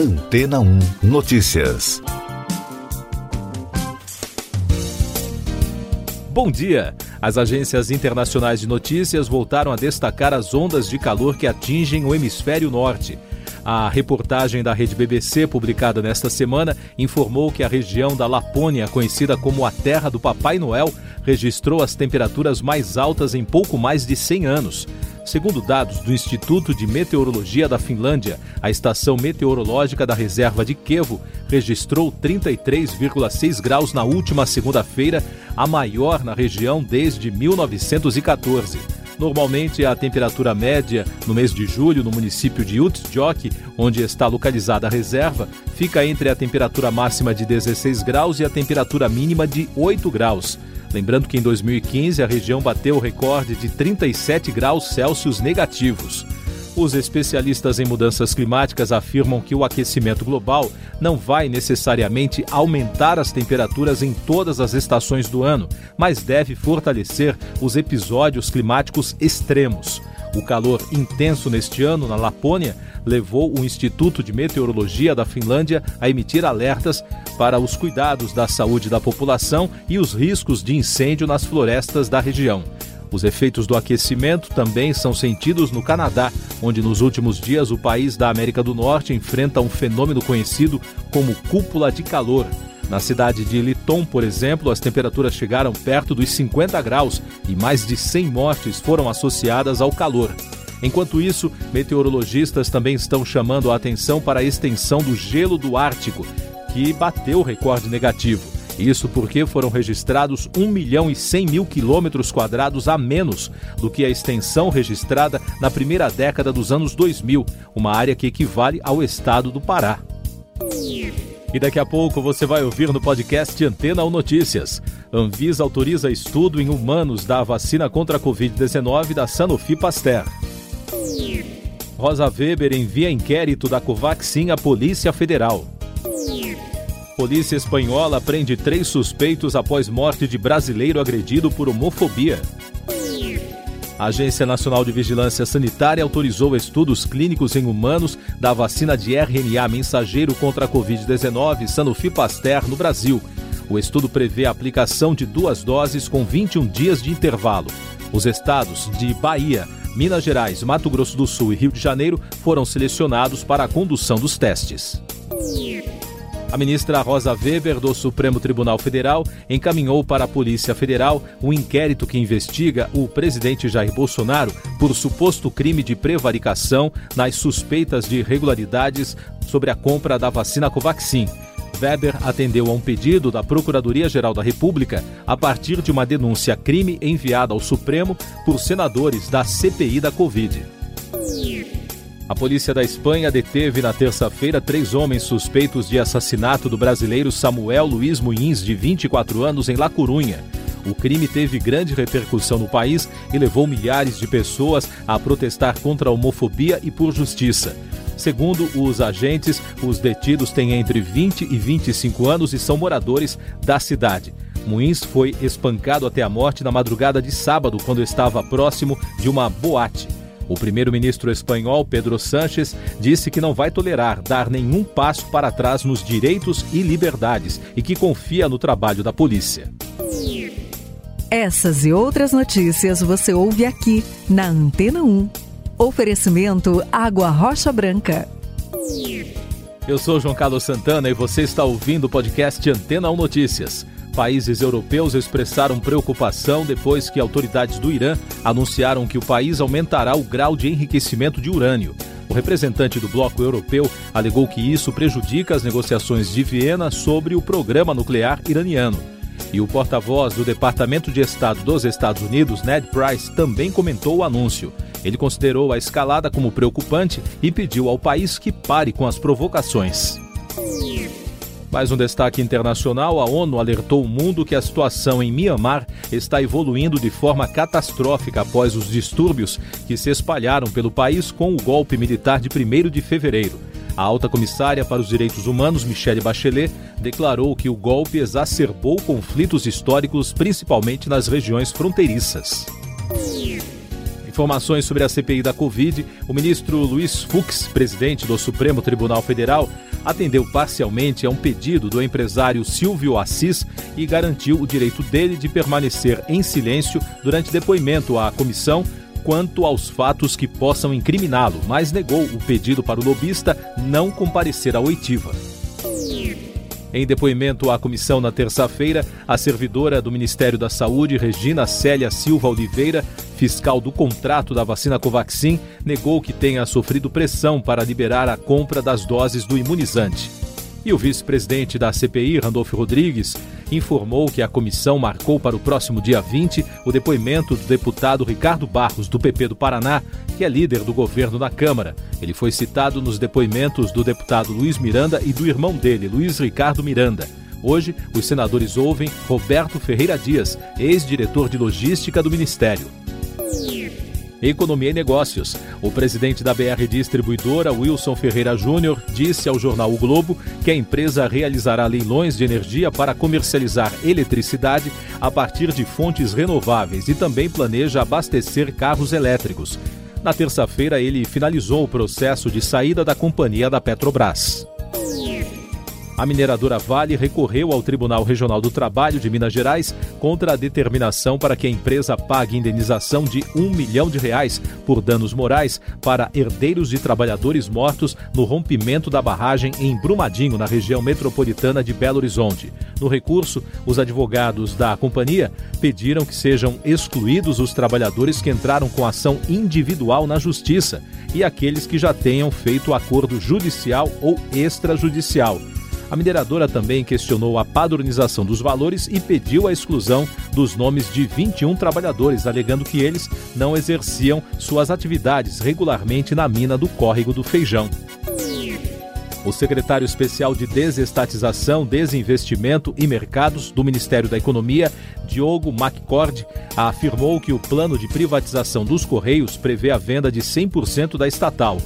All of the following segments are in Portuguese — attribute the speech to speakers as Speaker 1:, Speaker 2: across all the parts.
Speaker 1: Antena 1 Notícias.
Speaker 2: Bom dia! As agências internacionais de notícias voltaram a destacar as ondas de calor que atingem o hemisfério norte. A reportagem da rede BBC, publicada nesta semana, informou que a região da Lapônia, conhecida como a Terra do Papai Noel, registrou as temperaturas mais altas em pouco mais de 100 anos. Segundo dados do Instituto de Meteorologia da Finlândia, a estação meteorológica da reserva de Kevo registrou 33,6 graus na última segunda-feira, a maior na região desde 1914. Normalmente, a temperatura média no mês de julho no município de Utjok, onde está localizada a reserva, fica entre a temperatura máxima de 16 graus e a temperatura mínima de 8 graus. Lembrando que em 2015 a região bateu o recorde de 37 graus Celsius negativos. Os especialistas em mudanças climáticas afirmam que o aquecimento global não vai necessariamente aumentar as temperaturas em todas as estações do ano, mas deve fortalecer os episódios climáticos extremos. O calor intenso neste ano na Lapônia levou o Instituto de Meteorologia da Finlândia a emitir alertas para os cuidados da saúde da população e os riscos de incêndio nas florestas da região. Os efeitos do aquecimento também são sentidos no Canadá, onde nos últimos dias o país da América do Norte enfrenta um fenômeno conhecido como cúpula de calor. Na cidade de Liton, por exemplo, as temperaturas chegaram perto dos 50 graus e mais de 100 mortes foram associadas ao calor. Enquanto isso, meteorologistas também estão chamando a atenção para a extensão do gelo do Ártico, que bateu o recorde negativo. Isso porque foram registrados 1 milhão e 100 mil quilômetros quadrados a menos do que a extensão registrada na primeira década dos anos 2000, uma área que equivale ao estado do Pará. E daqui a pouco você vai ouvir no podcast Antena ou Notícias. Anvisa autoriza estudo em humanos da vacina contra a Covid-19 da Sanofi Pasteur. Rosa Weber envia inquérito da Covaxin à Polícia Federal. Polícia espanhola prende três suspeitos após morte de brasileiro agredido por homofobia. A Agência Nacional de Vigilância Sanitária autorizou estudos clínicos em humanos da vacina de RNA mensageiro contra a Covid-19 Sanofi Pasteur no Brasil. O estudo prevê a aplicação de duas doses com 21 dias de intervalo. Os estados de Bahia, Minas Gerais, Mato Grosso do Sul e Rio de Janeiro foram selecionados para a condução dos testes. A ministra Rosa Weber, do Supremo Tribunal Federal, encaminhou para a Polícia Federal um inquérito que investiga o presidente Jair Bolsonaro por suposto crime de prevaricação nas suspeitas de irregularidades sobre a compra da vacina Covaxin. Weber atendeu a um pedido da Procuradoria-Geral da República a partir de uma denúncia crime enviada ao Supremo por senadores da CPI da Covid. A polícia da Espanha deteve na terça-feira três homens suspeitos de assassinato do brasileiro Samuel Luiz Muniz, de 24 anos, em La Corunha. O crime teve grande repercussão no país e levou milhares de pessoas a protestar contra a homofobia e por justiça. Segundo os agentes, os detidos têm entre 20 e 25 anos e são moradores da cidade. Muniz foi espancado até a morte na madrugada de sábado, quando estava próximo de uma boate. O primeiro-ministro espanhol, Pedro Sánchez, disse que não vai tolerar dar nenhum passo para trás nos direitos e liberdades e que confia no trabalho da polícia.
Speaker 3: Essas e outras notícias você ouve aqui na Antena 1. Oferecimento Água Rocha Branca.
Speaker 2: Eu sou João Carlos Santana e você está ouvindo o podcast Antena 1 Notícias. Países europeus expressaram preocupação depois que autoridades do Irã anunciaram que o país aumentará o grau de enriquecimento de urânio. O representante do bloco europeu alegou que isso prejudica as negociações de Viena sobre o programa nuclear iraniano. E o porta-voz do Departamento de Estado dos Estados Unidos, Ned Price, também comentou o anúncio. Ele considerou a escalada como preocupante e pediu ao país que pare com as provocações. Mais um destaque internacional: a ONU alertou o mundo que a situação em Myanmar está evoluindo de forma catastrófica após os distúrbios que se espalharam pelo país com o golpe militar de 1 de fevereiro. A alta comissária para os direitos humanos, Michelle Bachelet, declarou que o golpe exacerbou conflitos históricos, principalmente nas regiões fronteiriças. Informações sobre a CPI da Covid, o ministro Luiz Fux, presidente do Supremo Tribunal Federal, atendeu parcialmente a um pedido do empresário Silvio Assis e garantiu o direito dele de permanecer em silêncio durante depoimento à comissão quanto aos fatos que possam incriminá-lo, mas negou o pedido para o lobista não comparecer à oitiva. Em depoimento à comissão na terça-feira, a servidora do Ministério da Saúde, Regina Célia Silva Oliveira, fiscal do contrato da vacina Covaxin, negou que tenha sofrido pressão para liberar a compra das doses do imunizante. E o vice-presidente da CPI, Randolfo Rodrigues, informou que a comissão marcou para o próximo dia 20 o depoimento do deputado Ricardo Barros, do PP do Paraná, que é líder do governo na Câmara. Ele foi citado nos depoimentos do deputado Luiz Miranda e do irmão dele, Luiz Ricardo Miranda. Hoje, os senadores ouvem Roberto Ferreira Dias, ex-diretor de logística do Ministério. Economia e Negócios. O presidente da BR Distribuidora, Wilson Ferreira Júnior, disse ao jornal O Globo que a empresa realizará leilões de energia para comercializar eletricidade a partir de fontes renováveis e também planeja abastecer carros elétricos. Na terça-feira, ele finalizou o processo de saída da companhia da Petrobras. A mineradora Vale recorreu ao Tribunal Regional do Trabalho de Minas Gerais contra a determinação para que a empresa pague indenização de um milhão de reais por danos morais para herdeiros de trabalhadores mortos no rompimento da barragem em Brumadinho, na região metropolitana de Belo Horizonte. No recurso, os advogados da companhia pediram que sejam excluídos os trabalhadores que entraram com ação individual na justiça e aqueles que já tenham feito acordo judicial ou extrajudicial. A mineradora também questionou a padronização dos valores e pediu a exclusão dos nomes de 21 trabalhadores, alegando que eles não exerciam suas atividades regularmente na mina do Córrego do Feijão. O secretário especial de Desestatização, Desinvestimento e Mercados do Ministério da Economia, Diogo McCord, afirmou que o plano de privatização dos Correios prevê a venda de 100% da estatal.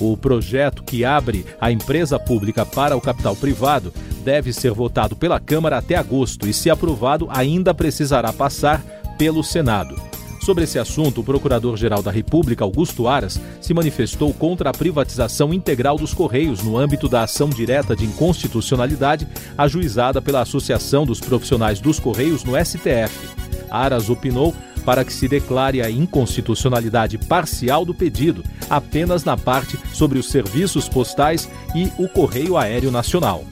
Speaker 2: O projeto que abre a empresa pública para o capital privado deve ser votado pela Câmara até agosto e, se aprovado, ainda precisará passar pelo Senado. Sobre esse assunto, o Procurador-Geral da República, Augusto Aras, se manifestou contra a privatização integral dos Correios no âmbito da ação direta de inconstitucionalidade ajuizada pela Associação dos Profissionais dos Correios no STF. Aras opinou para que se declare a inconstitucionalidade parcial do pedido, apenas na parte sobre os serviços postais e o Correio Aéreo Nacional.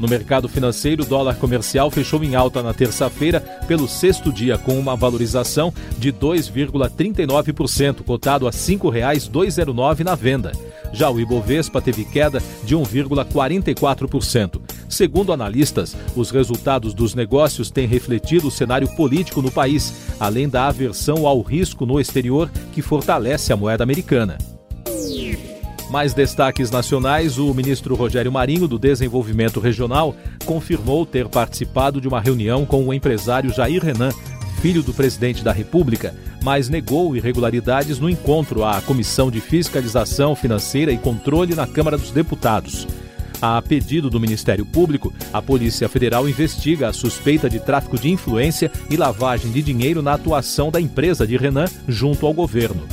Speaker 2: No mercado financeiro, o dólar comercial fechou em alta na terça-feira pelo sexto dia, com uma valorização de 2,39%, cotado a R$ 5,209 na venda. Já o Ibovespa teve queda de 1,44%. Segundo analistas, os resultados dos negócios têm refletido o cenário político no país, além da aversão ao risco no exterior que fortalece a moeda americana. Mais destaques nacionais: o ministro Rogério Marinho, do Desenvolvimento Regional, confirmou ter participado de uma reunião com o empresário Jair Renan, filho do presidente da República, mas negou irregularidades no encontro à Comissão de Fiscalização Financeira e Controle na Câmara dos Deputados. A pedido do Ministério Público, a Polícia Federal investiga a suspeita de tráfico de influência e lavagem de dinheiro na atuação da empresa de Renan junto ao governo.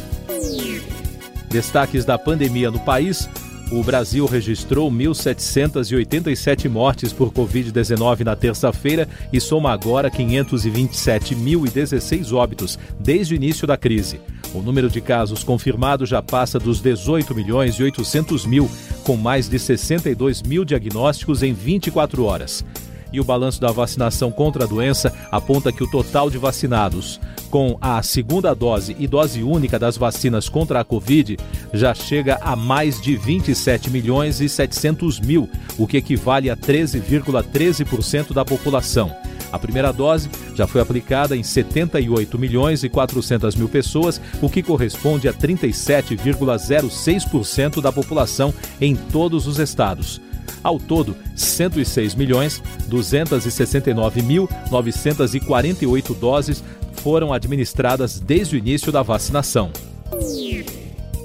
Speaker 2: Destaques da pandemia no país. O Brasil registrou 1.787 mortes por Covid-19 na terça-feira e soma agora 527.016 óbitos desde o início da crise. O número de casos confirmados já passa dos 18 milhões e 800 mil, com mais de 62 mil diagnósticos em 24 horas e o balanço da vacinação contra a doença aponta que o total de vacinados com a segunda dose e dose única das vacinas contra a Covid já chega a mais de 27 milhões e 700 mil, o que equivale a 13,13% da população. A primeira dose já foi aplicada em 78 milhões e 400 mil pessoas, o que corresponde a 37,06% da população em todos os estados. Ao todo, 106 milhões 269 mil 948 doses foram administradas desde o início da vacinação.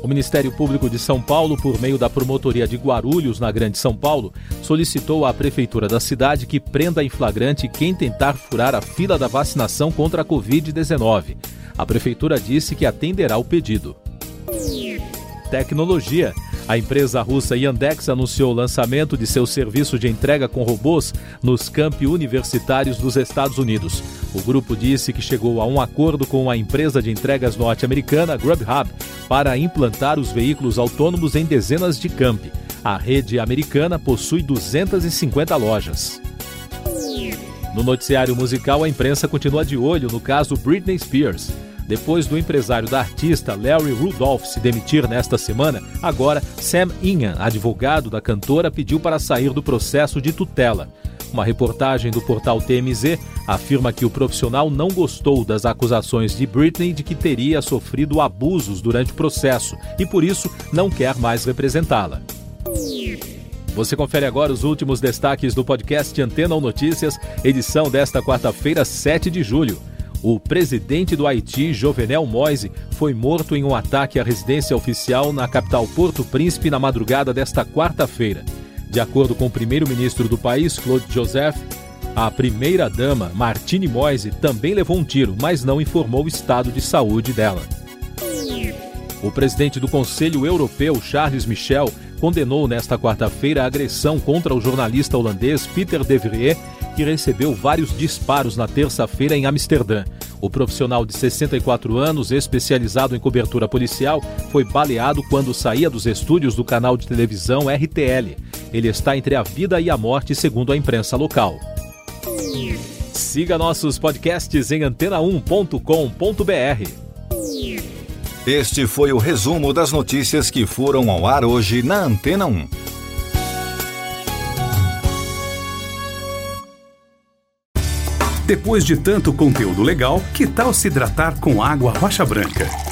Speaker 2: O Ministério Público de São Paulo, por meio da promotoria de Guarulhos, na Grande São Paulo, solicitou à prefeitura da cidade que prenda em flagrante quem tentar furar a fila da vacinação contra a Covid-19. A prefeitura disse que atenderá o pedido. Tecnologia. A empresa russa Yandex anunciou o lançamento de seu serviço de entrega com robôs nos campi universitários dos Estados Unidos. O grupo disse que chegou a um acordo com a empresa de entregas norte-americana Grubhub para implantar os veículos autônomos em dezenas de campi. A rede americana possui 250 lojas. No noticiário musical, a imprensa continua de olho no caso Britney Spears. Depois do empresário da artista Larry Rudolph se demitir nesta semana, agora Sam Ingham, advogado da cantora, pediu para sair do processo de tutela. Uma reportagem do portal TMZ afirma que o profissional não gostou das acusações de Britney de que teria sofrido abusos durante o processo e, por isso, não quer mais representá-la. Você confere agora os últimos destaques do podcast Antena ou Notícias, edição desta quarta-feira, 7 de julho. O presidente do Haiti, Jovenel Moise, foi morto em um ataque à residência oficial na capital Porto Príncipe na madrugada desta quarta-feira. De acordo com o primeiro-ministro do país, Claude Joseph, a primeira-dama, Martine Moise, também levou um tiro, mas não informou o estado de saúde dela. O presidente do Conselho Europeu, Charles Michel, condenou nesta quarta-feira a agressão contra o jornalista holandês Peter de Vries que recebeu vários disparos na terça-feira em Amsterdã. O profissional de 64 anos, especializado em cobertura policial, foi baleado quando saía dos estúdios do canal de televisão RTL. Ele está entre a vida e a morte, segundo a imprensa local. Siga nossos podcasts em antena1.com.br.
Speaker 1: Este foi o resumo das notícias que foram ao ar hoje na Antena 1.
Speaker 4: Depois de tanto conteúdo legal, que tal se hidratar com água rocha branca?